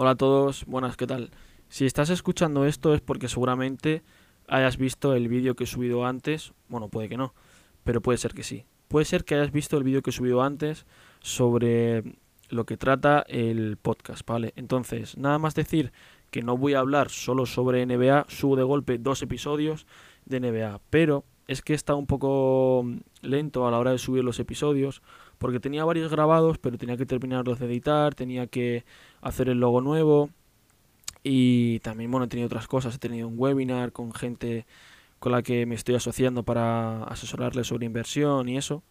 Hola a todos, buenas, ¿qué tal? Si estás escuchando esto es porque seguramente hayas visto el vídeo que he subido antes, bueno, puede que no, pero puede ser que sí. Puede ser que hayas visto el vídeo que he subido antes sobre lo que trata el podcast, ¿vale? Entonces, nada más decir que no voy a hablar solo sobre NBA, subo de golpe dos episodios de NBA, pero es que está un poco lento a la hora de subir los episodios, porque tenía varios grabados, pero tenía que terminarlos de editar, tenía que hacer el logo nuevo y también, bueno, he tenido otras cosas, he tenido un webinar con gente con la que me estoy asociando para asesorarles sobre inversión y eso,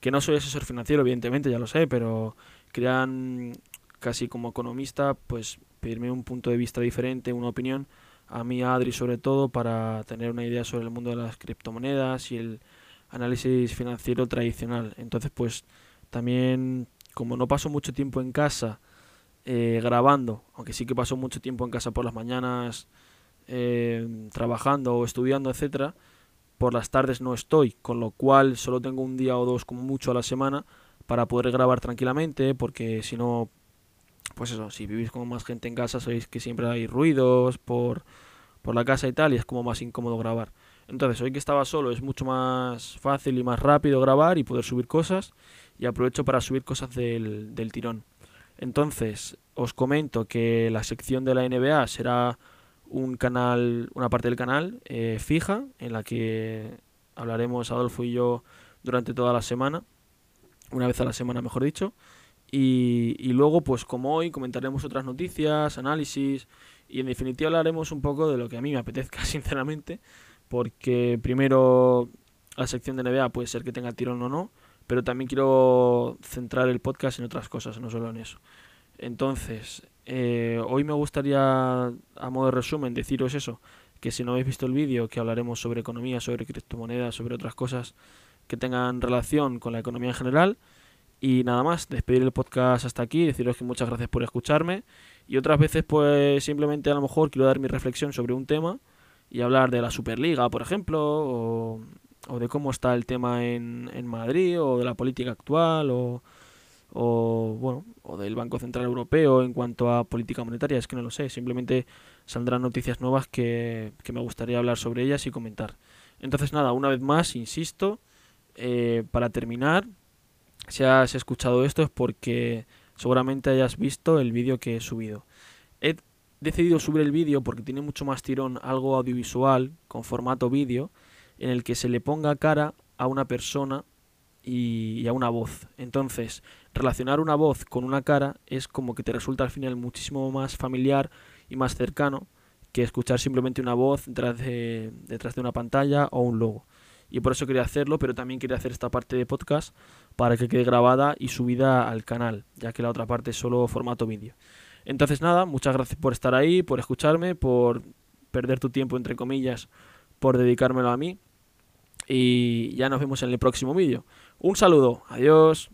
que no soy asesor financiero, evidentemente, ya lo sé, pero querían casi como economista, pues pedirme un punto de vista diferente, una opinión, a mí, Adri sobre todo, para tener una idea sobre el mundo de las criptomonedas y el análisis financiero tradicional. Entonces, pues también, como no paso mucho tiempo en casa eh, grabando, aunque sí que paso mucho tiempo en casa por las mañanas eh, trabajando o estudiando, etcétera, por las tardes no estoy, con lo cual solo tengo un día o dos como mucho a la semana para poder grabar tranquilamente, porque si no, pues eso, si vivís con más gente en casa sabéis que siempre hay ruidos por, por la casa y tal, y es como más incómodo grabar. Entonces, hoy que estaba solo es mucho más fácil y más rápido grabar y poder subir cosas, y aprovecho para subir cosas del, del tirón. Entonces, os comento que la sección de la NBA será un canal, una parte del canal eh, fija, en la que hablaremos Adolfo y yo durante toda la semana una vez a la semana, mejor dicho. Y, y, luego, pues como hoy, comentaremos otras noticias, análisis y en definitiva hablaremos un poco de lo que a mí me apetezca, sinceramente, porque primero la sección de NBA puede ser que tenga tirón o no, pero también quiero centrar el podcast en otras cosas, no solo en eso. Entonces, eh, hoy me gustaría, a modo de resumen, deciros eso, que si no habéis visto el vídeo, que hablaremos sobre economía, sobre criptomonedas, sobre otras cosas que tengan relación con la economía en general. Y nada más, despedir el podcast hasta aquí, deciros que muchas gracias por escucharme. Y otras veces, pues simplemente a lo mejor quiero dar mi reflexión sobre un tema y hablar de la Superliga, por ejemplo, o, o de cómo está el tema en, en Madrid, o de la política actual, o, o bueno, o del Banco Central Europeo en cuanto a política monetaria, es que no lo sé, simplemente saldrán noticias nuevas que, que me gustaría hablar sobre ellas y comentar. Entonces nada, una vez más, insisto, eh, para terminar, si has escuchado esto es porque seguramente hayas visto el vídeo que he subido. He decidido subir el vídeo porque tiene mucho más tirón algo audiovisual con formato vídeo en el que se le ponga cara a una persona y, a una voz. Entonces, relacionar una voz con una cara es como que te resulta al final muchísimo más familiar y más cercano que escuchar simplemente una voz detrás de, detrás de una pantalla o un logo y por eso quería hacerlo, pero también quería hacer esta parte de podcast para que quede grabada y subida al canal, ya que la otra parte es solo formato vídeo. Entonces nada, muchas gracias por estar ahí, por escucharme, por perder tu tiempo entre comillas, por dedicármelo a mí y ya nos vemos en el próximo vídeo. Un saludo, adiós.